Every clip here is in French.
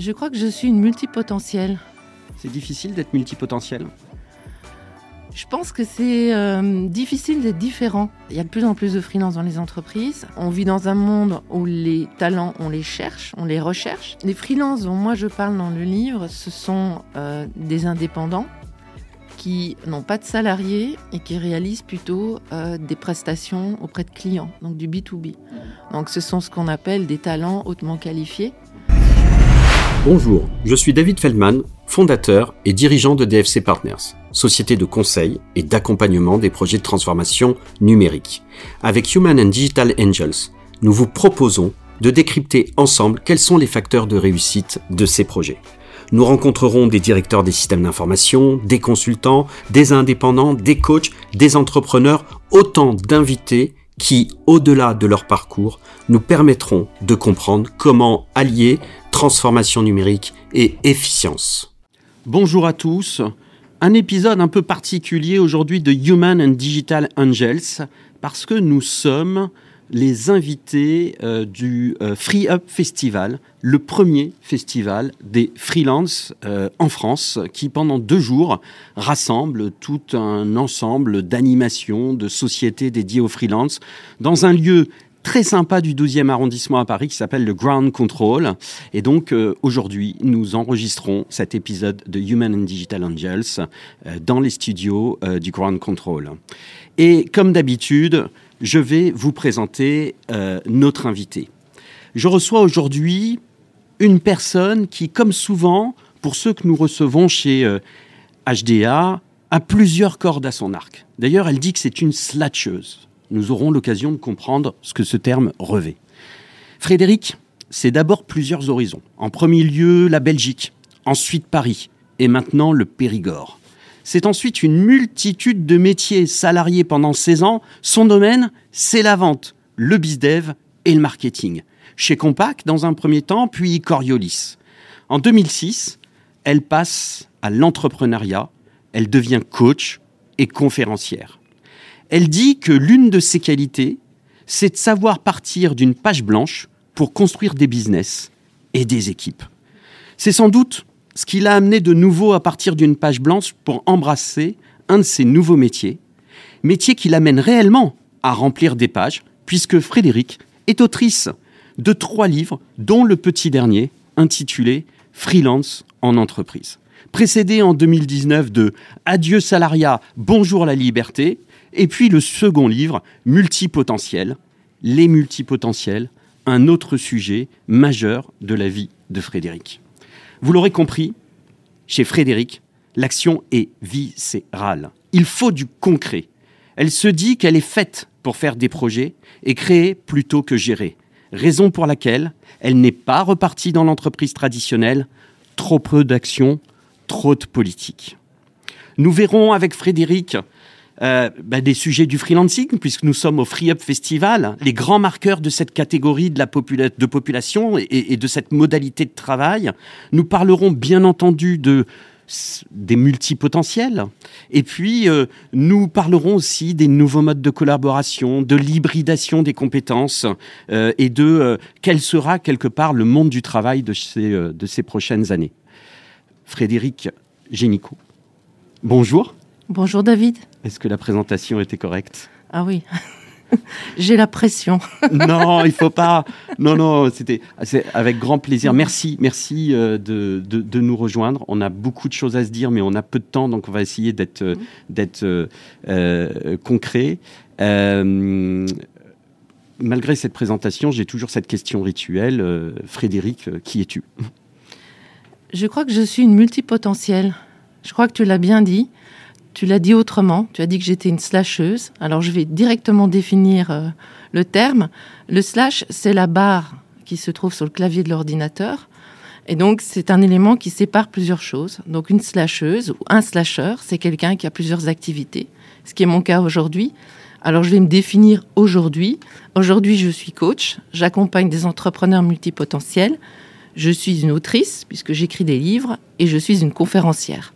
Je crois que je suis une multipotentielle. C'est difficile d'être multipotentiel Je pense que c'est euh, difficile d'être différent. Il y a de plus en plus de freelance dans les entreprises. On vit dans un monde où les talents, on les cherche, on les recherche. Les freelances dont moi je parle dans le livre, ce sont euh, des indépendants qui n'ont pas de salariés et qui réalisent plutôt euh, des prestations auprès de clients, donc du B2B. Donc ce sont ce qu'on appelle des talents hautement qualifiés. Bonjour, je suis David Feldman, fondateur et dirigeant de DFC Partners, société de conseil et d'accompagnement des projets de transformation numérique. Avec Human and Digital Angels, nous vous proposons de décrypter ensemble quels sont les facteurs de réussite de ces projets. Nous rencontrerons des directeurs des systèmes d'information, des consultants, des indépendants, des coachs, des entrepreneurs, autant d'invités qui, au-delà de leur parcours, nous permettront de comprendre comment allier transformation numérique et efficience. Bonjour à tous. Un épisode un peu particulier aujourd'hui de Human and Digital Angels parce que nous sommes les invités euh, du euh, Free Up Festival, le premier festival des freelances euh, en France, qui pendant deux jours rassemble tout un ensemble d'animations, de sociétés dédiées aux freelances, dans un lieu très sympa du 12e arrondissement à Paris qui s'appelle le Ground Control. Et donc aujourd'hui, nous enregistrons cet épisode de Human and Digital Angels dans les studios du Ground Control. Et comme d'habitude, je vais vous présenter euh, notre invité. Je reçois aujourd'hui une personne qui, comme souvent, pour ceux que nous recevons chez HDA, euh, a plusieurs cordes à son arc. D'ailleurs, elle dit que c'est une slatcheuse. Nous aurons l'occasion de comprendre ce que ce terme revêt. Frédéric, c'est d'abord plusieurs horizons. En premier lieu, la Belgique, ensuite Paris, et maintenant le Périgord. C'est ensuite une multitude de métiers salariés pendant 16 ans. Son domaine, c'est la vente, le bizdev et le marketing. Chez Compaq, dans un premier temps, puis Coriolis. En 2006, elle passe à l'entrepreneuriat. Elle devient coach et conférencière. Elle dit que l'une de ses qualités, c'est de savoir partir d'une page blanche pour construire des business et des équipes. C'est sans doute ce qui l'a amené de nouveau à partir d'une page blanche pour embrasser un de ses nouveaux métiers, métier qui l'amène réellement à remplir des pages, puisque Frédéric est autrice de trois livres, dont le petit dernier, intitulé Freelance en entreprise. Précédé en 2019 de Adieu salariat, bonjour la liberté, et puis le second livre, Multipotentiel, les multipotentiels, un autre sujet majeur de la vie de Frédéric. Vous l'aurez compris, chez Frédéric, l'action est viscérale. Il faut du concret. Elle se dit qu'elle est faite pour faire des projets et créer plutôt que gérer. Raison pour laquelle elle n'est pas repartie dans l'entreprise traditionnelle. Trop peu d'action, trop de politique. Nous verrons avec Frédéric euh, bah, des sujets du freelancing, puisque nous sommes au Free Up Festival, les grands marqueurs de cette catégorie de, la de population et, de cette modalité de travail. Nous parlerons bien entendu de des multipotentiels. Et puis, euh, nous parlerons aussi des nouveaux modes de collaboration, de l'hybridation des compétences euh, et de quel sera quelque part le monde du travail de ces, de ces prochaines années. Frédéric Génicaud, bonjour. Bonjour David. Est-ce que la présentation était correcte? Ah oui. J'ai la pression. non, il faut pas. Non, non, c'était avec grand plaisir. Merci, merci euh, de, de, nous rejoindre. On a beaucoup de choses à se dire, mais on a peu de temps, donc on va essayer d'être mm-hmm. d'être euh, euh, concret. malgré cette présentation, j'ai toujours cette question rituelle. Frédéric, qui es-tu? Je crois que je suis une multipotentielle. Je crois que tu l'as bien dit. Tu l'as dit autrement, tu as dit que j'étais une slasheuse. Alors je vais directement définir euh, le terme. Le slash, c'est la barre qui se trouve sur le clavier de l'ordinateur. Et donc c'est un élément qui sépare plusieurs choses. Donc une slasheuse ou un slasher, c'est quelqu'un qui a plusieurs activités, ce qui est mon cas aujourd'hui. Alors je vais me définir aujourd'hui. Aujourd'hui je suis coach, j'accompagne des entrepreneurs multipotentiels, je suis une autrice puisque j'écris des livres et je suis une conférencière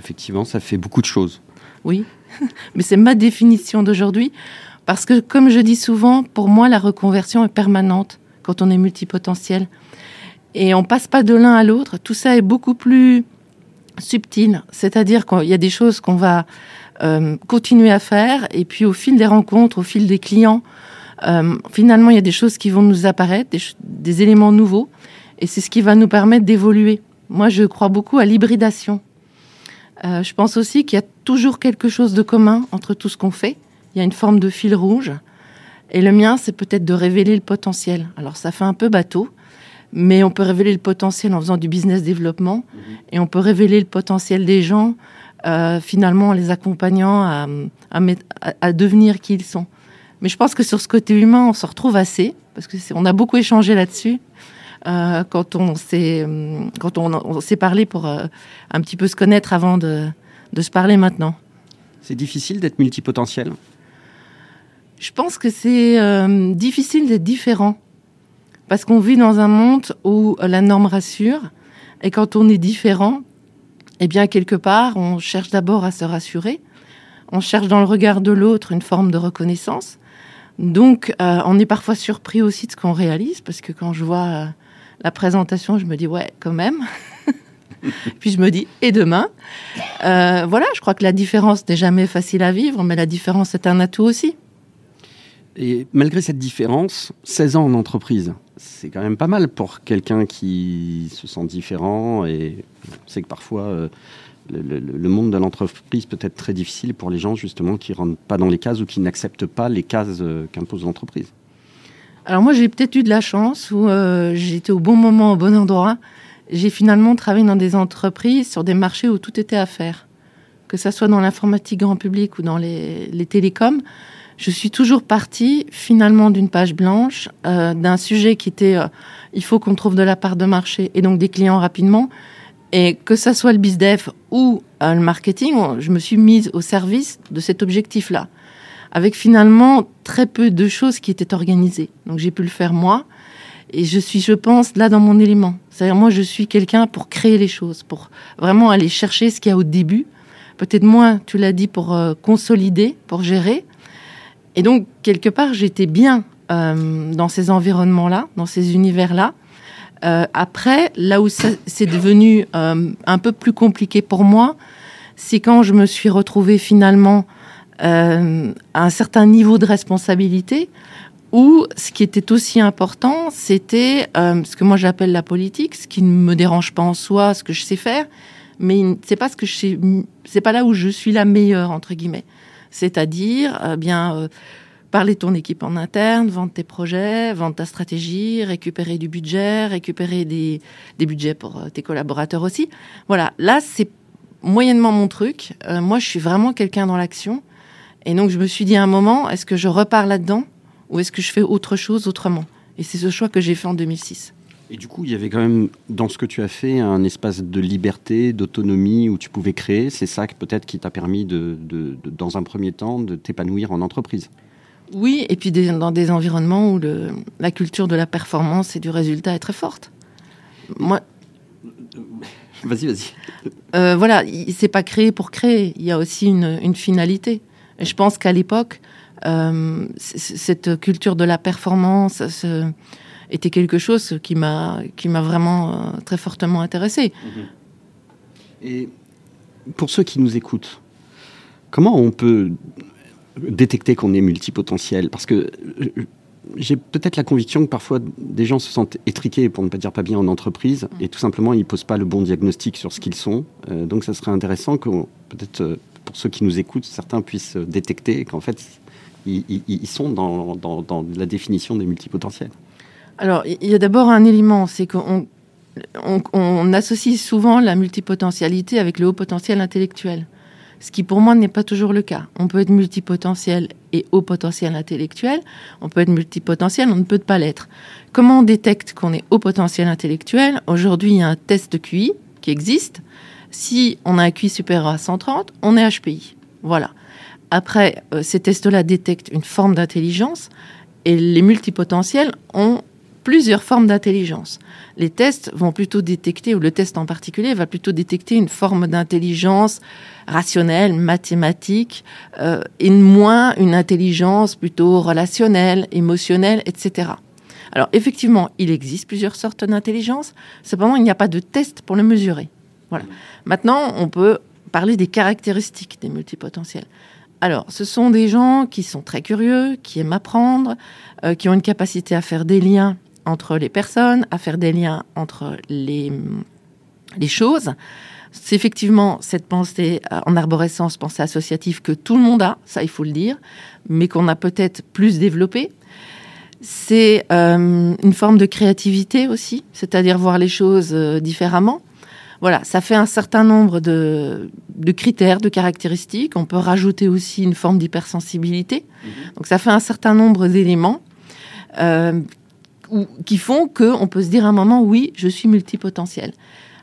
effectivement, ça fait beaucoup de choses. Oui, mais c'est ma définition d'aujourd'hui, parce que comme je dis souvent, pour moi, la reconversion est permanente quand on est multipotentiel. Et on passe pas de l'un à l'autre. Tout ça est beaucoup plus subtil. C'est-à-dire qu'il y a des choses qu'on va euh, continuer à faire. Et puis au fil des rencontres, au fil des clients, euh, finalement, il y a des choses qui vont nous apparaître, des, éléments nouveaux. Et c'est ce qui va nous permettre d'évoluer. Moi, je crois beaucoup à l'hybridation. Euh, je pense aussi qu'il y a toujours quelque chose de commun entre tout ce qu'on fait. Il y a une forme de fil rouge. Et le mien, c'est peut-être de révéler le potentiel. Alors, ça fait un peu bateau, mais on peut révéler le potentiel en faisant du business développement. Mhm. Et on peut révéler le potentiel des gens, euh, finalement, en les accompagnant à, à, devenir qui ils sont. Mais je pense que sur ce côté humain, on se retrouve assez, parce que on a beaucoup échangé là-dessus. Euh, quand on s'est quand on, s'est parlé pour euh, un petit peu se connaître avant de, de se parler maintenant. C'est difficile d'être multipotentiel? Je pense que c'est euh, difficile d'être différent parce qu'on vit dans un monde où la norme rassure et quand on est différent, eh bien quelque part, on cherche d'abord à se rassurer. On cherche dans le regard de l'autre une forme de reconnaissance. Donc, euh, on est parfois surpris aussi de ce qu'on réalise, parce que quand je vois euh, la présentation, je me dis, ouais, quand même. Puis je me dis, et demain? Euh, Voilà, je crois que la différence n'est jamais facile à vivre, mais la différence est un atout aussi. Et malgré cette différence, 16 ans en entreprise, c'est quand même pas mal pour quelqu'un qui se sent différent. Et sait que parfois, le, monde de l'entreprise peut être très difficile pour les gens justement qui rentrent pas dans les cases ou qui n'acceptent pas les cases euh, qu'impose l'entreprise. Alors moi j'ai peut-être eu de la chance où euh, j'étais au bon moment, au bon endroit. J'ai finalement travaillé dans des entreprises sur des marchés où tout était à faire. Que ce soit dans l'informatique grand public ou dans les, télécoms, je suis toujours partie finalement d'une page blanche, euh, d'un sujet qui était il faut qu'on trouve de la part de marché et donc des clients rapidement. Et que ça soit le BizDev ou euh, le marketing, je me suis mise au service de cet objectif-là, avec finalement très peu de choses qui étaient organisées. Donc j'ai pu le faire moi, et je suis, je pense, là dans mon élément. C'est-à-dire moi, je suis quelqu'un pour créer les choses, pour vraiment aller chercher ce qu'il y a au début. Peut-être moins, tu l'as dit, pour euh, consolider, pour gérer. Et donc quelque part, j'étais bien euh, dans ces environnements-là, dans ces univers-là. Euh, après, là où c'est devenu un peu plus compliqué pour moi, c'est quand je me suis retrouvée finalement euh, un certain niveau de responsabilité, où ce qui était aussi important, c'était ce que moi j'appelle la politique, ce qui ne me dérange pas en soi, ce que je sais faire, mais c'est pas ce que je sais, c'est pas là où je suis la meilleure entre guillemets. C'est-à-dire, bien parler de ton équipe en interne, vendre tes projets, vendre ta stratégie, récupérer du budget, récupérer des, budgets pour euh, tes collaborateurs aussi. Voilà, là, c'est moyennement mon truc. Euh, moi, je suis vraiment quelqu'un dans l'action. Et donc, je me suis dit à un moment, est-ce que je repars là-dedans ou est-ce que je fais autre chose autrement? Et c'est ce choix que j'ai fait en 2006. Et du coup, il y avait quand même dans ce que tu as fait un espace de liberté, d'autonomie où tu pouvais créer. C'est ça peut-être qui t'a permis, de, dans un premier temps, de t'épanouir en entreprise. Oui, et puis dans des environnements où la culture de la performance et du résultat est très forte. Moi. Vas-y, vas-y. Euh, voilà, c'est pas créé pour créer. Il y a aussi une, finalité. Et je pense qu'à l'époque, euh, cette culture de la performance était quelque chose qui m'a qui m'a vraiment euh, très fortement intéressé. Et pour ceux qui nous écoutent, comment on peut détecter qu'on est multipotentiel? Parce que euh, j'ai peut-être la conviction que parfois des gens se sentent étriqués, pour ne pas dire pas bien, en entreprise, et tout simplement ils posent pas le bon diagnostic sur ce qu'ils sont. Euh, donc ça serait intéressant que peut-être pour ceux qui nous écoutent, certains puissent détecter qu'en fait ils, sont dans, la définition des multipotentiels. Alors il y a d'abord un élément, c'est qu'on on associe souvent la multipotentialité avec le haut potentiel intellectuel ce qui pour moi n'est pas toujours le cas. On peut être multipotentiel et haut potentiel intellectuel, on peut être multipotentiel, on ne peut pas l'être. Comment on détecte qu'on est haut potentiel intellectuel? Aujourd'hui, il y a un test de QI qui existe. Si on a un QI supérieur à 130, on est HPI. Voilà. Après, euh, ces tests-là détectent une forme d'intelligence et les multipotentiels ont plusieurs formes d'intelligence. Les tests vont plutôt détecter, ou le test en particulier va plutôt détecter une forme d'intelligence rationnelle, mathématique, euh, et moins une intelligence plutôt relationnelle, émotionnelle, etc. Alors effectivement, il existe plusieurs sortes d'intelligence. Cependant, il n'y a pas de test pour le mesurer. Voilà. Maintenant, on peut parler des caractéristiques des multipotentiels. Alors, ce sont des gens qui sont très curieux, qui aiment apprendre, euh, qui ont une capacité à faire des liens entre les personnes, à faire des liens entre les, choses. C'est effectivement cette pensée euh, en arborescence, pensée associative que tout le monde a, ça il faut le dire, mais qu'on a peut-être plus développée. C'est euh, une forme de créativité aussi, c'est-à-dire voir les choses différemment. Voilà, ça fait un certain nombre de, critères, de caractéristiques. On peut rajouter aussi une forme d'hypersensibilité. Mhm. Donc ça fait un certain nombre d'éléments euh, qui font qu'on peut se dire à un moment, oui, je suis multipotentiel.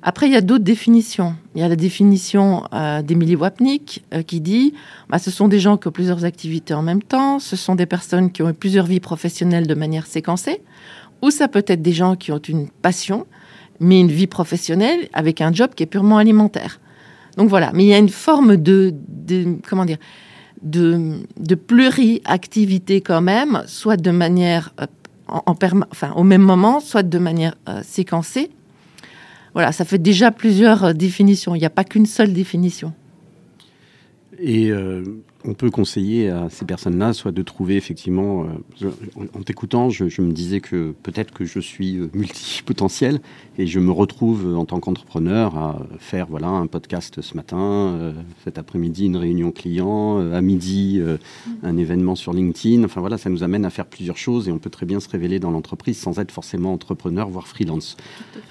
Après, il y a d'autres définitions. Il y a la définition euh, d'Emilie Wapnick euh, qui dit bah, ce sont des gens qui ont plusieurs activités en même temps, ce sont des personnes qui ont plusieurs vies professionnelles de manière séquencée, ou ça peut être des gens qui ont une passion, mais une vie professionnelle avec un job qui est purement alimentaire. Donc voilà, mais il y a une forme de, comment dire, de, de pluriactivité quand même, soit de manière euh, en, enfin, au même moment, soit de manière euh, séquencée. Voilà, ça fait déjà plusieurs euh, définitions. Il n'y a pas qu'une seule définition. Et on peut conseiller à ces personnes-là soit de trouver effectivement, euh, en t'écoutant, je, me disais que peut-être que je suis euh, multipotentiel et je me retrouve en tant qu'entrepreneur à faire voilà un podcast ce matin, euh, cet après-midi une réunion client, à midi un événement sur LinkedIn. Enfin voilà, ça nous amène à faire plusieurs choses et on peut très bien se révéler dans l'entreprise sans être forcément entrepreneur, voire freelance.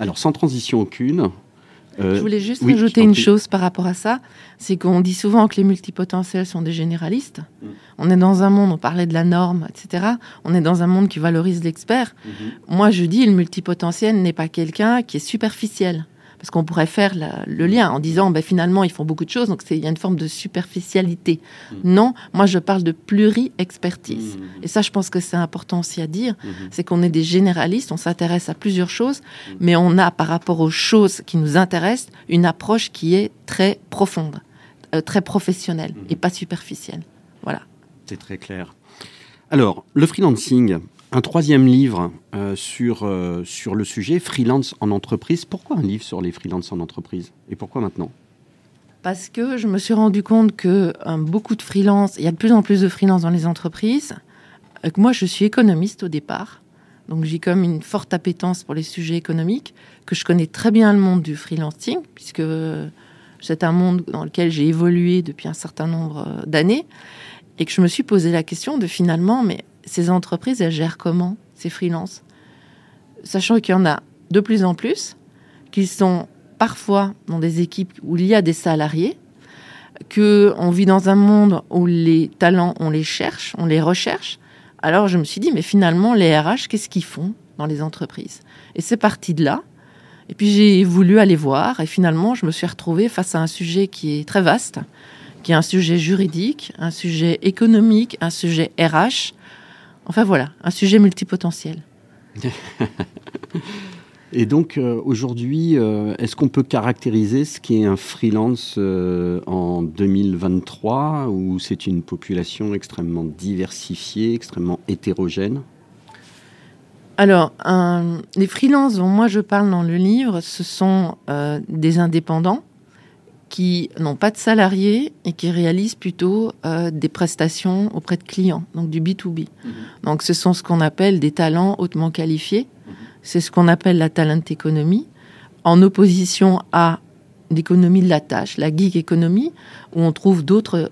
Alors sans transition aucune, euh, je voulais juste ajouter une chose par rapport à ça, c'est qu'on dit souvent que les multipotentiels sont des généralistes. Mm. On est dans un monde, on parlait de la norme, etc. On est dans un monde qui valorise l'expert. Mm-hmm. Moi, je dis, le multipotentiel n'est pas quelqu'un qui est superficiel parce qu'on pourrait faire le lien en disant ben, finalement ils font beaucoup de choses, donc il y a une forme de superficialité. Mm. Non, moi je parle de pluri-expertise. Mm. Et ça, je pense que c'est important aussi à dire, mm-hmm. c'est qu'on est des généralistes, on s'intéresse à plusieurs choses, mm. mais on a par rapport aux choses qui nous intéressent une approche qui est très profonde, euh, très professionnelle mm-hmm. et pas superficielle. Voilà. C'est très clair. Alors, le freelancing, un troisième livre euh, sur, euh, sur le sujet, freelance en entreprise. Pourquoi un livre sur les freelances en entreprise? Et pourquoi maintenant? Parce que je me suis rendu compte que euh, beaucoup de freelance, il y a de plus en plus de freelance dans les entreprises. Moi, je suis économiste au départ. Donc j'ai comme une forte appétence pour les sujets économiques, que je connais très bien le monde du freelancing, puisque c'est un monde dans lequel j'ai évolué depuis un certain nombre d'années, et que je me suis posé la question de finalement, mais ces entreprises, elles gèrent comment ces freelances? Sachant qu'il y en a de plus en plus, qu'ils sont parfois dans des équipes où il y a des salariés, qu'on vit dans un monde où les talents, on les cherche, on les recherche. Alors je me suis dit, mais finalement, les RH, qu'est-ce qu'ils font dans les entreprises? Et c'est parti de là. Et puis j'ai voulu aller voir, et finalement, je me suis retrouvée face à un sujet qui est très vaste, qui est un sujet juridique, un sujet économique, un sujet RH, Enfin voilà, un sujet multipotentiel. Et donc euh, aujourd'hui, euh, est-ce qu'on peut caractériser ce qui est un freelance euh, en 2023 ou c'est une population extrêmement diversifiée, extrêmement hétérogène? Alors, les freelances dont moi je parle dans le livre, ce sont des indépendants qui n'ont pas de salariés et qui réalisent plutôt euh, des prestations auprès de clients, donc du B2B. Mhm. Donc ce sont ce qu'on appelle des talents hautement qualifiés. Mhm. C'est ce qu'on appelle la talent économie, en opposition à l'économie de la tâche, la gig économie, où on trouve d'autres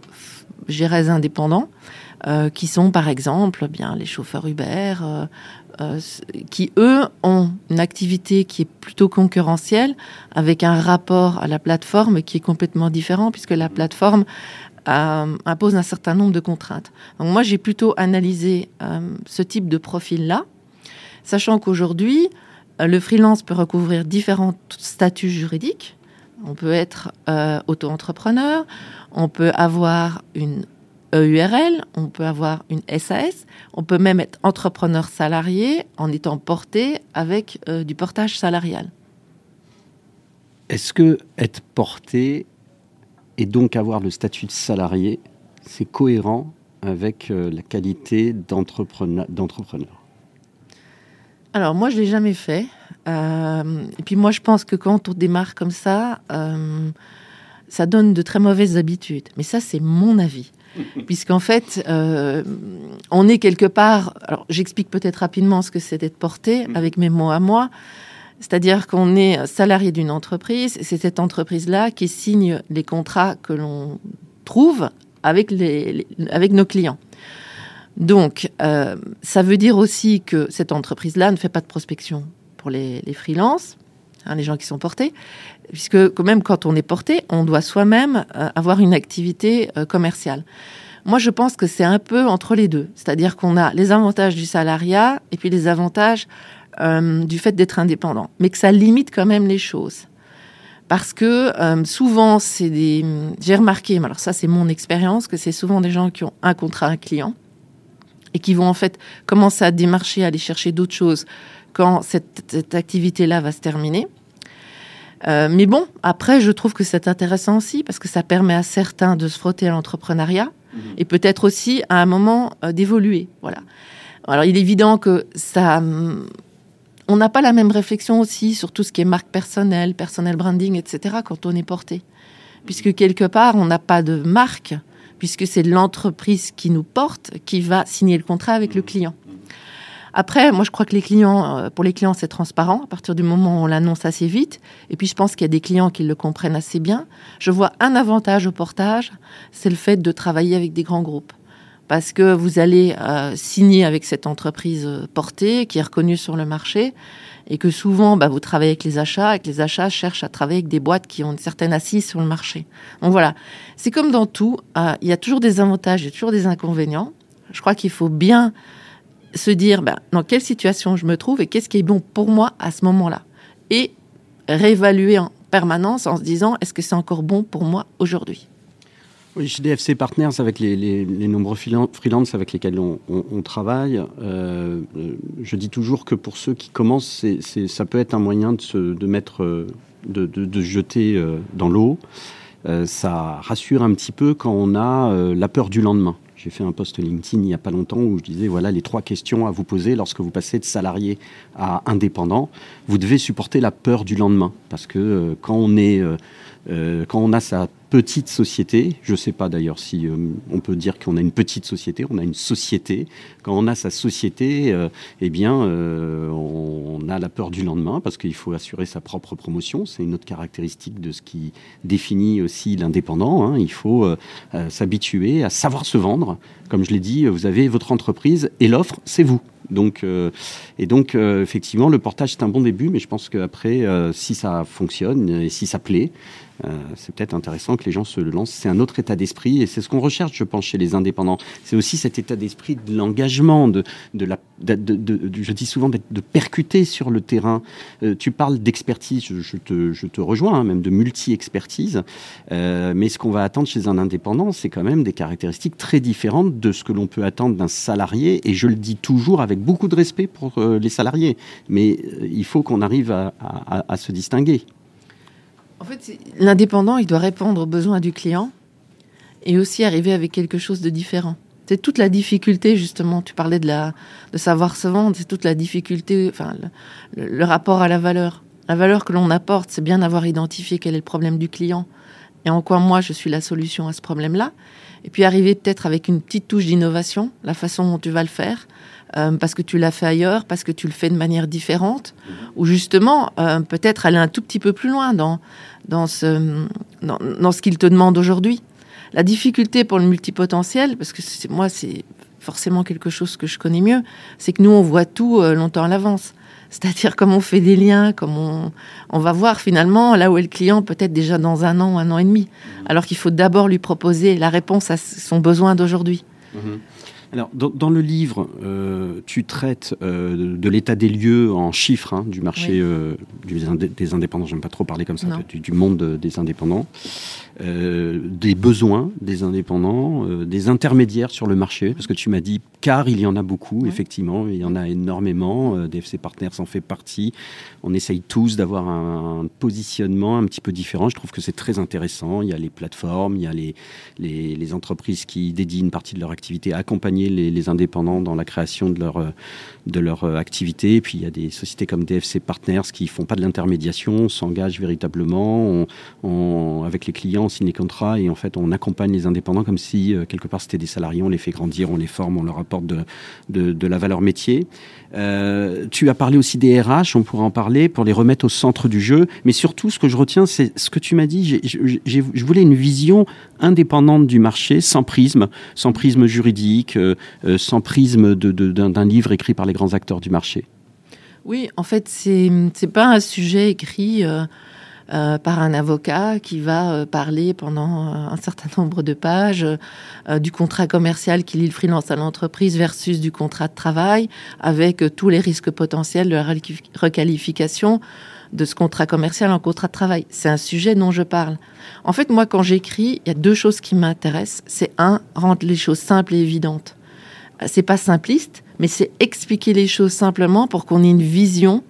gérés indépendants, euh, qui sont par exemple bien les chauffeurs Uber, euh, euh, qui, eux, ont une activité qui est plutôt concurrentielle, avec un rapport à la plateforme qui est complètement différent, puisque la plateforme euh, impose un certain nombre de contraintes. Donc moi, j'ai plutôt analysé euh, ce type de profil-là, sachant qu'aujourd'hui, le freelance peut recouvrir différents statuts juridiques. On peut être auto-entrepreneur, on peut avoir une EURL, on peut avoir une SAS, on peut même être entrepreneur salarié en étant porté avec euh, du portage salarial. Est-ce que être porté et donc avoir le statut de salarié, c'est cohérent avec euh, la qualité d'entrepreneur Alors moi, je l'ai jamais fait. Euh, et puis moi, je pense que quand on démarre comme ça, ça donne de très mauvaises habitudes. Mais ça, c'est mon avis. Puisqu'en fait, euh, on est quelque part. Alors, j'explique peut-être rapidement ce que c'est d'être porté mm. avec mes mots à moi. C'est-à-dire qu'on est salarié d'une entreprise, c'est cette entreprise-là qui signe les contrats que l'on trouve avec, les, avec nos clients. Donc, euh, ça veut dire aussi que cette entreprise-là ne fait pas de prospection pour les, les freelances, hein, les gens qui sont portés, puisque quand même quand on est porté, on doit soi-même euh, avoir une activité euh, commerciale. Moi, je pense que c'est un peu entre les deux, c'est-à-dire qu'on a les avantages du salariat et puis les avantages euh, du fait d'être indépendant, mais que ça limite quand même les choses. Parce que souvent, c'est des. J'ai remarqué, mais alors ça, c'est mon expérience, que c'est souvent des gens qui ont un contrat, un client, et qui vont en fait commencer à démarcher, à aller chercher d'autres choses quand cette activité-là va se terminer. Euh, mais bon, après, je trouve que c'est intéressant aussi parce que ça permet à certains de se frotter à l'entrepreneuriat mhm. et peut-être aussi à un moment euh, d'évoluer. Voilà. Alors, il est évident que ça. Hum, on n'a pas la même réflexion aussi sur tout ce qui est marque personnelle, personnel branding, etc. quand on est porté. Puisque quelque part, on n'a pas de marque, puisque c'est l'entreprise qui nous porte qui va signer le contrat avec le mhm. client. Après, moi, je crois que les clients, euh, pour les clients, c'est transparent à partir du moment où on l'annonce assez vite. Et puis, je pense qu'il y a des clients qui le comprennent assez bien. Je vois un avantage au portage, c'est le fait de travailler avec des grands groupes. Parce que vous allez euh, signer avec cette entreprise euh, portée, qui est reconnue sur le marché, et que souvent, bah, vous travaillez avec les achats, et que les achats cherchent à travailler avec des boîtes qui ont une certaine assise sur le marché. Donc voilà, c'est comme dans tout, il y a toujours des avantages, il y a toujours des inconvénients. Je crois qu'il faut bien se dire ben, dans quelle situation je me trouve et qu'est-ce qui est bon pour moi à ce moment-là. Et réévaluer en permanence en se disant est-ce que c'est encore bon pour moi aujourd'hui? Oui, chez DFC Partners, avec les, nombreux freelances avec lesquels on, travaille, euh, je dis toujours que pour ceux qui commencent, ça peut être un moyen de se de mettre, euh, de, de, jeter euh, dans l'eau. ça rassure un petit peu quand on a la peur du lendemain. J'ai fait un post LinkedIn il n'y a pas longtemps où je disais voilà les trois questions à vous poser lorsque vous passez de salarié à indépendant. Vous devez supporter la peur du lendemain parce que euh, quand on est euh, euh, quand on a sa petite société, je ne sais pas d'ailleurs si euh, on peut dire qu'on a une petite société, on a une société. Quand on a sa société, euh, eh bien, on, a la peur du lendemain parce qu'il faut assurer sa propre promotion. C'est une autre caractéristique de ce qui définit aussi l'indépendant. Hein. Il faut s'habituer à savoir se vendre. Comme je l'ai dit, vous avez votre entreprise et l'offre, c'est vous. Donc, et donc, effectivement, le portage, c'est un bon début, mais je pense qu'après, si ça fonctionne et si ça plaît, euh, c'est peut-être intéressant que les gens se lancent. C'est un autre état d'esprit et c'est ce qu'on recherche, je pense, chez les indépendants. C'est aussi cet état d'esprit de l'engagement, de, je dis souvent de percuter sur le terrain. Euh, tu parles d'expertise, je, te, rejoins, hein, même de multi-expertise. Euh, mais ce qu'on va attendre chez un indépendant, c'est quand même des caractéristiques très différentes de ce que l'on peut attendre d'un salarié. Et je le dis toujours avec beaucoup de respect pour les salariés. Mais il faut qu'on arrive à se distinguer. En fait, l'indépendant, il doit répondre aux besoins du client et aussi arriver avec quelque chose de différent. C'est toute la difficulté, justement. Tu parlais de, la, de savoir se vendre, c'est toute la difficulté, enfin, le, rapport à la valeur. La valeur que l'on apporte, c'est bien d'avoir identifié quel est le problème du client et en quoi moi je suis la solution à ce problème-là. Et puis arriver peut-être avec une petite touche d'innovation, la façon dont tu vas le faire, euh, parce que tu l'as fait ailleurs, parce que tu le fais de manière différente, ou justement euh, peut-être aller un tout petit peu plus loin dans, dans ce, dans, ce qu'il te demande aujourd'hui. La difficulté pour le multipotentiel, parce que moi, c'est forcément quelque chose que je connais mieux, c'est que nous, on voit tout euh, longtemps à l'avance. C'est-à-dire comme on fait des liens, comme on, on, va voir finalement là où est le client peut-être déjà dans un an un an et demi, alors qu'il faut d'abord lui proposer la réponse à son besoin d'aujourd'hui. Mhm. Alors, dans, le livre, euh, tu traites euh, de l'état des lieux en chiffres hein, du marché euh, des indépendants. J'aime pas trop parler comme ça, du, du, monde des indépendants. Euh, des besoins des indépendants, euh, des intermédiaires sur le marché, parce que tu m'as dit, car il y en a beaucoup, effectivement, il y en a énormément, euh, DFC Partners en fait partie. On essaye tous d'avoir un, positionnement un petit peu différent. Je trouve que c'est très intéressant. Il y a les plateformes, il y a les, les, les, entreprises qui dédient une partie de leur activité à accompagner les, indépendants dans la création de leur, de leur activité. Et puis il y a des sociétés comme DFC Partners qui font pas de l'intermédiation, s'engagent véritablement, avec les clients, on signe les contrats et en fait on accompagne les indépendants comme si quelque part c'était des salariés, on les fait grandir, on les forme, on leur apporte de, la valeur métier. Euh, tu as parlé aussi des RH, on pourrait en parler pour les remettre au centre du jeu. Mais surtout, ce que je retiens, c'est ce que tu m'as dit. je voulais une vision indépendante du marché, sans prisme, sans prisme juridique, euh, euh, sans prisme d'un livre écrit par les grands acteurs du marché. Oui, en fait, c'est n'est pas un sujet écrit. Euh, par un avocat qui va euh, parler pendant euh, un certain nombre de pages du contrat commercial qui lie le freelance à l'entreprise versus du contrat de travail, avec tous les risques potentiels de la requalification de ce contrat commercial en contrat de travail. C'est un sujet dont je parle. En fait, moi, quand j'écris, il y a deux choses qui m'intéressent. C'est un, rendre les choses simples et évidentes. C'est pas simpliste, mais c'est expliquer les choses simplement pour qu'on ait une vision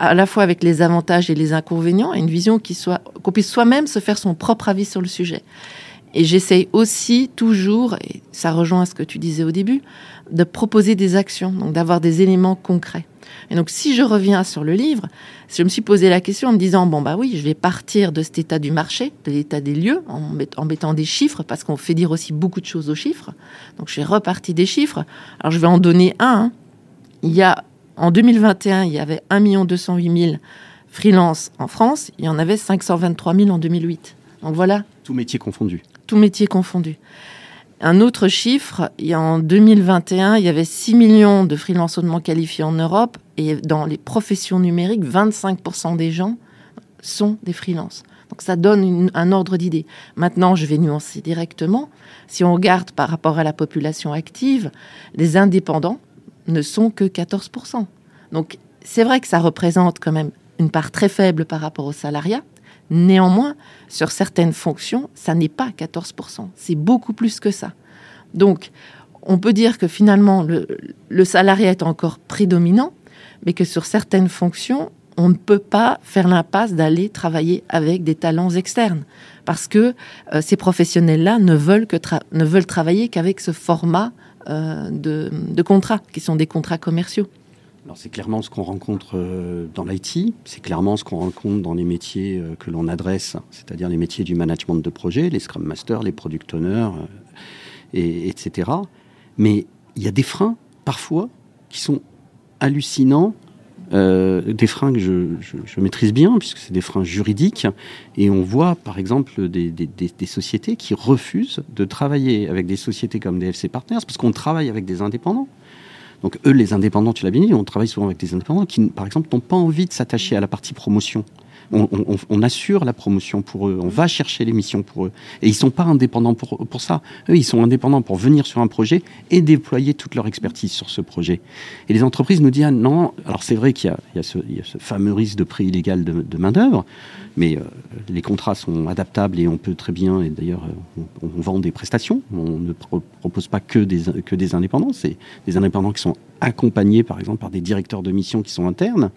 à la fois avec les avantages et les inconvénients, et une vision qui soit qu'on puisse soi-même se faire son propre avis sur le sujet. Et j'essaye aussi toujours, et ça rejoint ce que tu disais au début, de proposer des actions, donc d'avoir des éléments concrets. Et donc, si je reviens sur le livre, je me suis posé la question en me disant bon bah oui, je vais partir de cet état du marché, de l'état des lieux, en, mettant des chiffres parce qu'on fait dire aussi beaucoup de choses aux chiffres. Donc, je vais repartir des chiffres. Alors, je vais en donner un. Il y a en 2021, il y avait 1 208 000 freelance en France. Il y en avait 523 000 en 2008. Donc voilà. Tout métier confondu. Tout métier confondu. Un autre chiffre, en 2021, il y avait 6 millions de freelance hautement qualifiés en Europe et dans les professions numériques, 25% des gens sont des freelances. Donc ça donne un ordre d'idée. Maintenant, je vais nuancer directement. Si on regarde par rapport à la population active, les indépendants, ne sont que 14%. Donc c'est vrai que ça représente quand même une part très faible par rapport au salariat. Néanmoins, sur certaines fonctions, ça n'est pas 14%. C'est beaucoup plus que ça. Donc, on peut dire que finalement, le, salariat est encore prédominant, mais que sur certaines fonctions, on ne peut pas faire l'impasse d'aller travailler avec des talents externes. Parce que euh, ces professionnels-là ne ne veulent travailler qu'avec ce format euh, de, contrats, qui sont des contrats commerciaux. C'est clairement ce qu'on rencontre euh, dans l'IT, c'est clairement ce qu'on rencontre dans les métiers euh, que l'on adresse, c'est-à-dire les métiers du management de projet, les Scrum Masters, les Product Owners, et, etc. Mais il y a des freins, parfois, qui sont hallucinants euh, des freins que je, maîtrise bien, puisque c'est des freins juridiques. Et on voit, par exemple, des, sociétés qui refusent de travailler avec des sociétés comme DFC Partners, parce qu'on travaille avec des indépendants. Donc eux, les indépendants, tu l'as bien dit, on travaille souvent avec des indépendants qui, par exemple, n'ont pas envie de s'attacher à la partie promotion on, assure la promotion pour eux, on va chercher les missions pour eux. Et ils sont pas indépendants pour, pour ça. Eux, ils sont indépendants pour venir sur un projet et déployer toute leur expertise sur ce projet. Et les entreprises nous disent ah non, alors c'est vrai qu'il y, a, ce, fameux risque de prix illégal de, main-d'œuvre, mais euh, les contrats sont adaptables et on peut très bien, et d'ailleurs, euh, on, vend des prestations. On ne propose pas que des, que des indépendants, c'est des indépendants qui sont accompagnés, par exemple, par des directeurs de mission qui sont internes.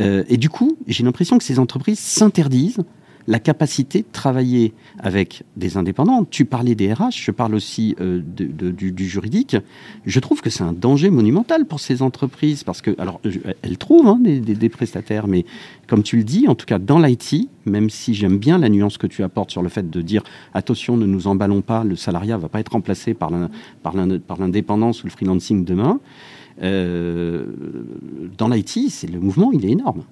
Euh, et du coup, j'ai l'impression que ces entreprises s'interdisent la capacité de travailler avec des indépendants. Tu parlais des RH, je parle aussi euh, du, juridique. Je trouve que c'est un danger monumental pour ces entreprises parce que, alors, elles trouvent hein, des, prestataires, mais comme tu le dis, en tout cas dans l'IT, même si j'aime bien la nuance que tu apportes sur le fait de dire attention, ne nous emballons pas, le salariat va pas être remplacé par l'indépendance ou le freelancing demain. Euh, dans l'IT, c'est le mouvement, il est énorme.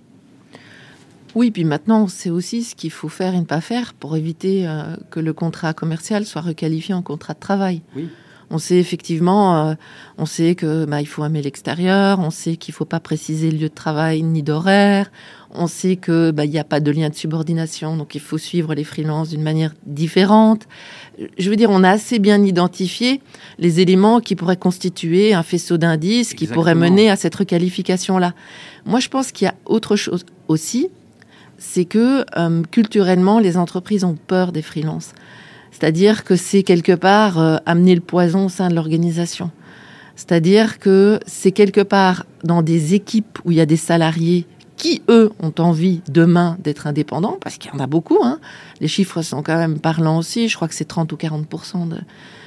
Oui, puis maintenant, on sait aussi ce qu'il faut faire et ne pas faire pour éviter euh, que le contrat commercial soit requalifié en contrat de travail. Oui. On sait effectivement, euh, on sait que bah, il faut aimer l'extérieur, on sait qu'il faut pas préciser le lieu de travail ni d'horaire, on sait que bah, il n'y a pas de lien de subordination, donc il faut suivre les freelances d'une manière différente. Je veux dire, on a assez bien identifié les éléments qui pourraient constituer un faisceau d'indices qui pourraient mener à cette requalification-là. Moi, je pense qu'il y a autre chose aussi, c'est que euh, culturellement, les entreprises ont peur des freelances. C'est-à-dire que c'est quelque part euh, amener le poison au sein de l'organisation. C'est-à-dire que c'est quelque part dans des équipes où il y a des salariés qui, eux, ont envie demain d'être indépendants, parce qu'il y en a beaucoup. Hein. Les chiffres sont quand même parlants aussi. Je crois que c'est 30 ou 40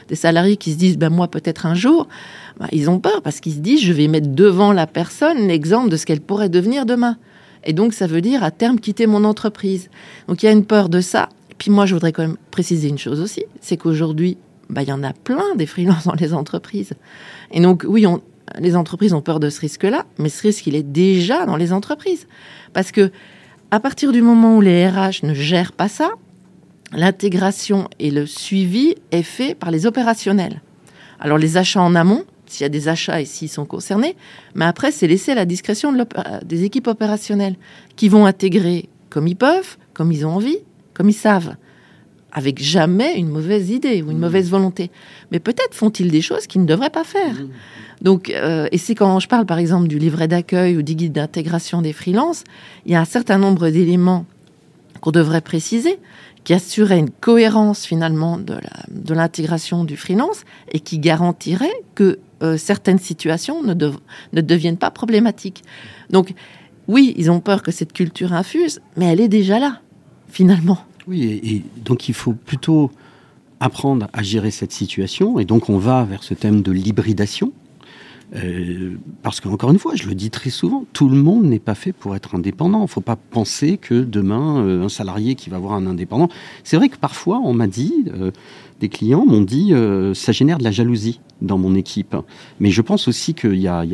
des salariés qui se disent, ben moi peut-être un jour. Ben, ils ont peur parce qu'ils se disent, je vais mettre devant la personne l'exemple de ce qu'elle pourrait devenir demain. Et donc, ça veut dire à terme quitter mon entreprise. Donc, il y a une peur de ça. Puis moi, je voudrais quand même préciser une chose aussi, c'est qu'aujourd'hui, bah, il y en a plein des freelances dans les entreprises. Et donc, oui, on, les entreprises ont peur de ce risque-là, mais ce risque, il est déjà dans les entreprises. Parce que, à partir du moment où les RH ne gèrent pas ça, l'intégration et le suivi est fait par les opérationnels. Alors, les achats en amont, s'il y a des achats et s'ils sont concernés, mais après, c'est laissé à la discrétion des équipes opérationnelles qui vont intégrer comme ils peuvent, comme ils ont envie, comme ils savent avec jamais une mauvaise idée ou une mmh. mauvaise volonté. Mais peut-être font-ils des choses qu'ils ne devraient pas faire. Mmh. Donc, euh, et c'est quand je parle par exemple du livret d'accueil ou du guide d'intégration des freelances, il y a un certain nombre d'éléments qu'on devrait préciser, qui assuraient une cohérence finalement de l'intégration du freelance et qui garantiraient que euh, certaines situations ne, ne deviennent pas problématiques. Donc, oui, ils ont peur que cette culture infuse, mais elle est déjà là, finalement. Oui, et, donc il faut plutôt apprendre à gérer cette situation, et donc on va vers ce thème de l'hybridation. Euh, parce qu'encore une fois, je le dis très souvent, tout le monde n'est pas fait pour être indépendant. Il ne faut pas penser que demain, euh, un salarié qui va avoir un indépendant. C'est vrai que parfois, on m'a dit, euh, des clients m'ont dit, ça génère de la jalousie dans mon équipe. Mais je pense aussi qu'il y a,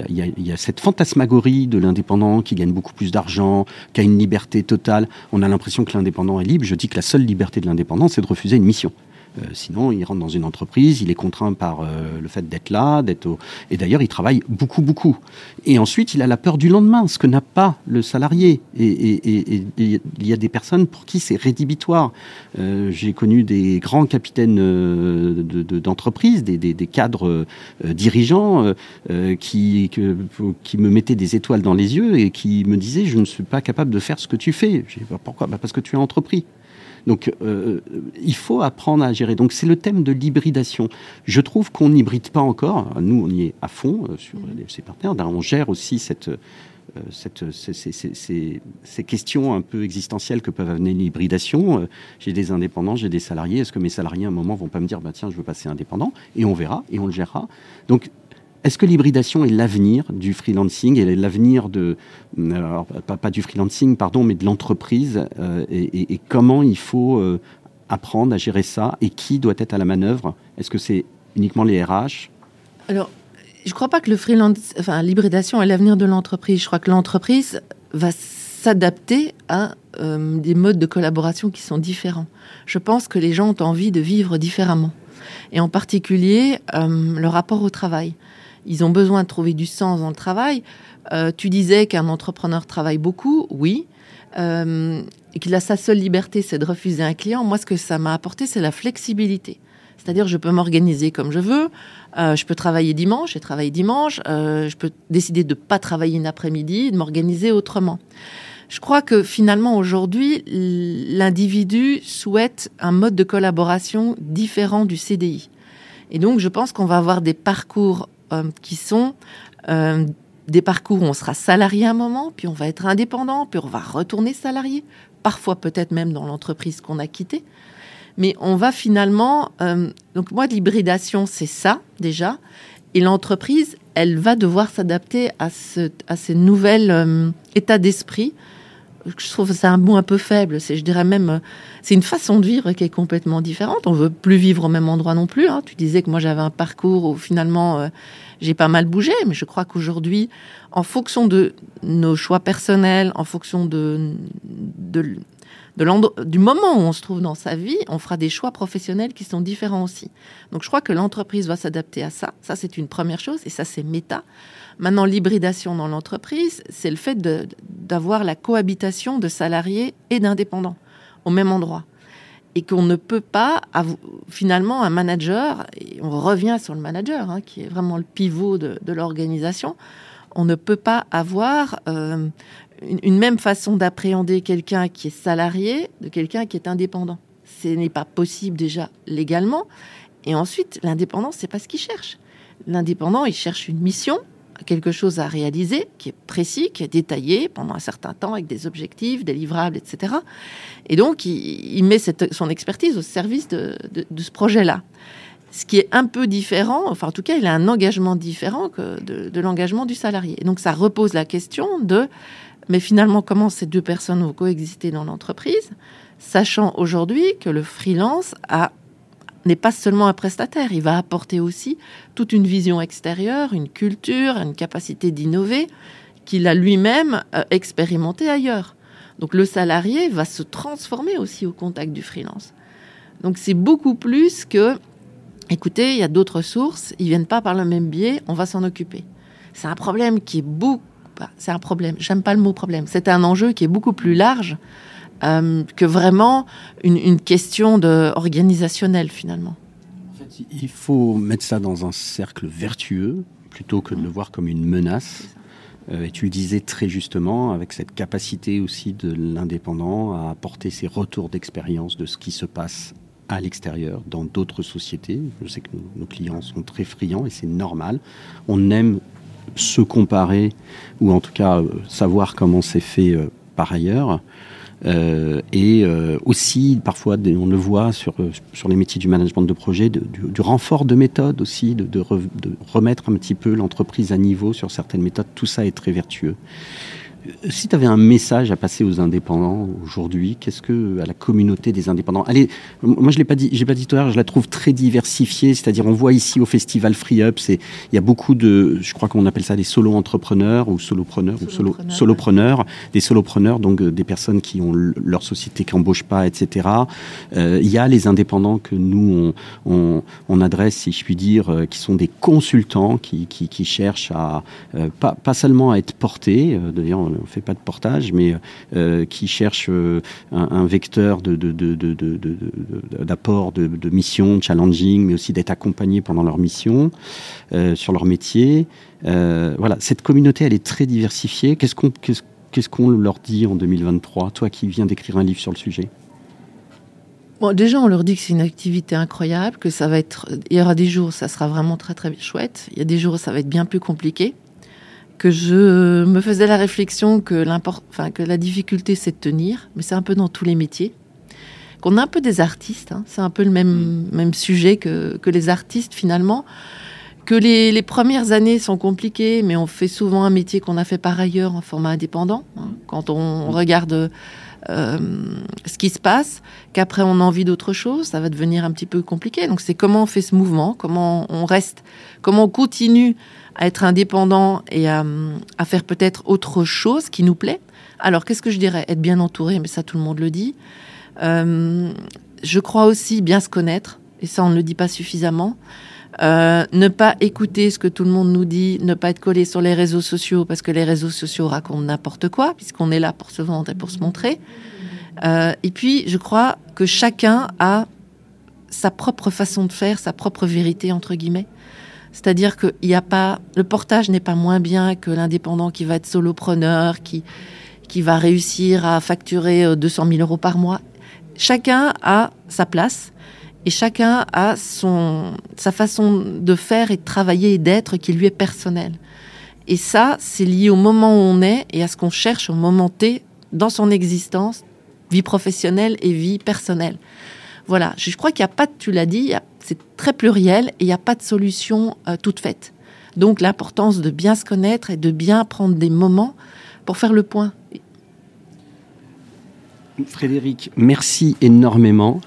cette fantasmagorie de l'indépendant qui gagne beaucoup plus d'argent, qui a une liberté totale. On a l'impression que l'indépendant est libre. Je dis que la seule liberté de l'indépendant, c'est de refuser une mission. Euh, sinon, il rentre dans une entreprise, il est contraint par euh, le fait d'être là, d'être au... et d'ailleurs, il travaille beaucoup, beaucoup. Et ensuite, il a la peur du lendemain, ce que n'a pas le salarié. Et, il y a des personnes pour qui c'est rédhibitoire. Euh, j'ai connu des grands capitaines d'entreprise, de, des, cadres dirigeants qui, me mettaient des étoiles dans les yeux et qui me disaient je ne suis pas capable de faire ce que tu fais. J'ai bah, pourquoi? Bah, Parce que tu es entrepris. Donc, euh, il faut apprendre à gérer. Donc, c'est le thème de l'hybridation. Je trouve qu'on n'hybride pas encore. Nous, on y est à fond euh, sur ces partenaires. On gère aussi cette, euh, cette, ces, questions un peu existentielles que peuvent amener l'hybridation. J'ai des indépendants, j'ai des salariés. Est-ce que mes salariés, à un moment, vont pas me dire, bah, tiens, je veux passer indépendant? Et on verra, et on le gérera. Donc, est-ce que l'hybridation est l'avenir du freelancing et l'avenir de, pas, du freelancing, pardon, mais de l'entreprise euh, et, comment il faut euh, apprendre à gérer ça et qui doit être à la manœuvre? Est-ce que c'est uniquement les RH Alors, je ne crois pas que le freelance, enfin, l'hybridation est l'avenir de l'entreprise. Je crois que l'entreprise va s'adapter à euh, des modes de collaboration qui sont différents. Je pense que les gens ont envie de vivre différemment. Et en particulier, le rapport au travail ils ont besoin de trouver du sens dans le travail. Euh, tu disais qu'un entrepreneur travaille beaucoup, oui, euh, et qu'il a sa seule liberté, c'est de refuser un client. Moi, ce que ça m'a apporté, c'est la flexibilité. C'est-à-dire, je peux m'organiser comme je veux. Euh, je peux travailler dimanche et travailler dimanche. je peux décider de ne pas travailler une après-midi, de m'organiser autrement. Je crois que finalement, aujourd'hui, l'individu souhaite un mode de collaboration différent du CDI. Et donc, je pense qu'on va avoir des parcours euh, qui sont euh, des parcours où on sera salarié un moment, puis on va être indépendant, puis on va retourner salarié, parfois peut-être même dans l'entreprise qu'on a quittée. Mais on va finalement... Euh, donc moi, l'hybridation, c'est ça déjà. Et l'entreprise, elle va devoir s'adapter à, ce, à ces nouvelles états d'esprit je trouve ça un mot un peu faible. C'est, je dirais même, euh, c'est une façon de vivre qui est complètement différente. On veut plus vivre au même endroit non plus. Hein. Tu disais que moi j'avais un parcours où finalement euh, j'ai pas mal bougé, mais je crois qu'aujourd'hui, en fonction de nos choix personnels, en fonction de, du moment où on se trouve dans sa vie, on fera des choix professionnels qui sont différents aussi. Donc je crois que l'entreprise va s'adapter à ça. Ça, c'est une première chose, et ça, c'est méta. Maintenant, l'hybridation dans l'entreprise, c'est le fait d'avoir la cohabitation de salariés et d'indépendants au même endroit. Et qu'on ne peut pas, finalement, un manager, et on revient sur le manager, hein, qui est vraiment le pivot de, l'organisation, on ne peut pas avoir euh, une, même façon d'appréhender quelqu'un qui est salarié de quelqu'un qui est indépendant. Ce n'est pas possible déjà légalement. Et ensuite, l'indépendant, c'est pas ce qu'il cherche. L'indépendant, il cherche une mission, quelque chose à réaliser qui est précis, qui est détaillé pendant un certain temps avec des objectifs, des livrables, etc. Et donc, il, met son expertise au service de, ce projet-là. Ce qui est un peu différent, enfin en tout cas, il a un engagement différent que de, l'engagement du salarié. Et donc, ça repose la question de, mais finalement, comment ces deux personnes vont coexister dans l'entreprise, sachant aujourd'hui que le freelance a n'est pas seulement un prestataire, il va apporter aussi toute une vision extérieure, une culture, une capacité d'innover qu'il a lui-même euh, expérimenté ailleurs. Donc le salarié va se transformer aussi au contact du freelance. Donc c'est beaucoup plus que, écoutez, il y a d'autres sources, ils viennent pas par le même biais, on va s'en occuper. C'est un problème qui est beaucoup, c'est un problème, j'aime pas le mot problème, c'est un enjeu qui est beaucoup plus large euh, que vraiment une, question de, organisationnelle finalement. En fait, il faut mettre ça dans un cercle vertueux plutôt que de le voir comme une menace. Euh, et tu le disais très justement, avec cette capacité aussi de l'indépendant à apporter ses retours d'expérience de ce qui se passe à l'extérieur, dans d'autres sociétés. Je sais que nos, clients sont très friands et c'est normal. On aime se comparer, ou en tout cas euh, savoir comment c'est fait par ailleurs. Euh, et euh, aussi, parfois, on le voit sur, euh, sur les métiers du management de projet, du, renfort de méthodes aussi, de, de remettre un petit peu l'entreprise à niveau sur certaines méthodes. Tout ça est très vertueux. Si tu avais un message à passer aux indépendants aujourd'hui, qu'est-ce que à la communauté des indépendants? Allez, moi je l'ai pas dit, j'ai pas dit tout à l'heure, je la trouve très diversifiée. C'est-à-dire, on voit ici au festival Free Up, c'est il y a beaucoup de, je crois qu'on appelle ça des solo entrepreneurs ou solopreneurs ou solo solopreneurs, des solopreneurs, donc euh, des personnes qui ont leur société qui embauche pas, etc. Euh, il y a les indépendants que nous on, on, adresse, si je puis dire, euh, qui sont des consultants qui, qui, qui cherchent à pas, pas seulement à être portés. D'ailleurs, on ne fait pas de portage, mais euh, qui cherchent euh, un, vecteur d'apport de, de, mission, challenging, mais aussi d'être accompagnés pendant leur mission, euh, sur leur métier. voilà, cette communauté, elle est très diversifiée. Qu'est-ce qu'on leur dit en 2023 Toi qui viens d'écrire un livre sur le sujet? Bon, déjà, on leur dit que c'est une activité incroyable, que ça va être. Il y aura des jours, ça sera vraiment très très chouette. Il y a des jours, où ça va être bien plus compliqué que je me faisais la réflexion que, enfin, que la difficulté, c'est de tenir, mais c'est un peu dans tous les métiers. Qu'on a un peu des artistes, hein. c'est un peu le même, mm. même sujet que, que les artistes finalement. Que les, les, premières années sont compliquées, mais on fait souvent un métier qu'on a fait par ailleurs en format indépendant. Hein. Quand on mm. regarde euh, ce qui se passe, qu'après on a envie d'autre chose, ça va devenir un petit peu compliqué. Donc c'est comment on fait ce mouvement, comment on reste, comment on continue à être indépendant et à, faire peut-être autre chose qui nous plaît. Alors, qu'est-ce que je dirais? Être bien entouré, mais ça, tout le monde le dit. Euh, je crois aussi bien se connaître, et ça, on ne le dit pas suffisamment. Euh, ne pas écouter ce que tout le monde nous dit, ne pas être collé sur les réseaux sociaux, parce que les réseaux sociaux racontent n'importe quoi, puisqu'on est là pour se vendre et pour se montrer. Euh, et puis, je crois que chacun a sa propre façon de faire, sa propre vérité, entre guillemets. C'est-à-dire que y a pas, le portage n'est pas moins bien que l'indépendant qui va être solopreneur, qui, qui va réussir à facturer 200 euh, 000 euros par mois. Chacun a sa place et chacun a son, sa façon de faire et de travailler et d'être qui lui est personnelle. Et ça, c'est lié au moment où on est et à ce qu'on cherche au moment T dans son existence, vie professionnelle et vie personnelle. Voilà, je crois qu'il n'y a pas, tu l'as dit, c'est très pluriel et il n'y a pas de solution euh, toute faite. Donc l'importance de bien se connaître et de bien prendre des moments pour faire le point. Frédéric, merci énormément.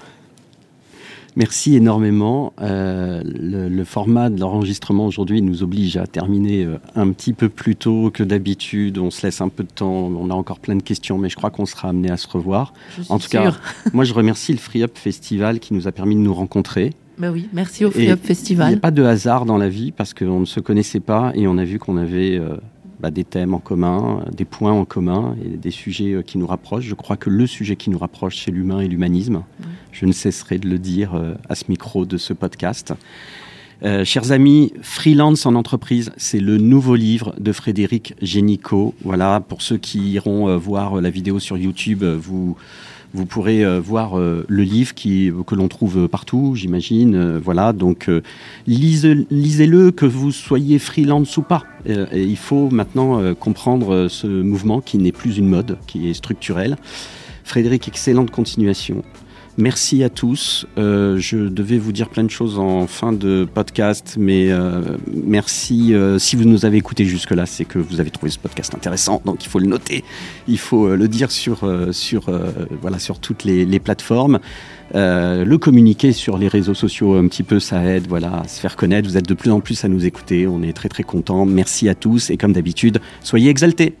Merci énormément. Euh, le, format de l'enregistrement aujourd'hui nous oblige à terminer euh, un petit peu plus tôt que d'habitude. On se laisse un peu de temps. On a encore plein de questions, mais je crois qu'on sera amené à se revoir. en tout cas, moi je remercie le Free Up Festival qui nous a permis de nous rencontrer. Ben oui, merci au Free Up Festival. Il n'y a pas de hasard dans la vie parce qu'on ne se connaissait pas et on a vu qu'on avait euh, bah, des thèmes en commun, des points en commun et des sujets euh, qui nous rapprochent. Je crois que le sujet qui nous rapproche, c'est l'humain et l'humanisme. Je ne cesserai de le dire euh, à ce micro de ce podcast. Euh, chers amis, Freelance en entreprise, c'est le nouveau livre de Frédéric Génicaud. Voilà, pour ceux qui iront voir la vidéo sur YouTube, vous Vous pourrez voir le livre que l'on trouve partout, j'imagine. voilà, donc lisez-le, que vous soyez freelance ou pas. Il faut maintenant comprendre ce mouvement qui n'est plus une mode, qui est structurel. Frédéric, excellente continuation. Merci à tous. Euh, je devais vous dire plein de choses en fin de podcast, mais euh, merci. Euh, si vous nous avez écoutés jusque-là, c'est que vous avez trouvé ce podcast intéressant, donc il faut le noter, il faut le dire sur, toutes les, les plateformes. le communiquer sur les réseaux sociaux un petit peu, ça aide voilà, à se faire connaître. Vous êtes de plus en plus à nous écouter. On est très très contents. Merci à tous et comme d'habitude, soyez exaltés.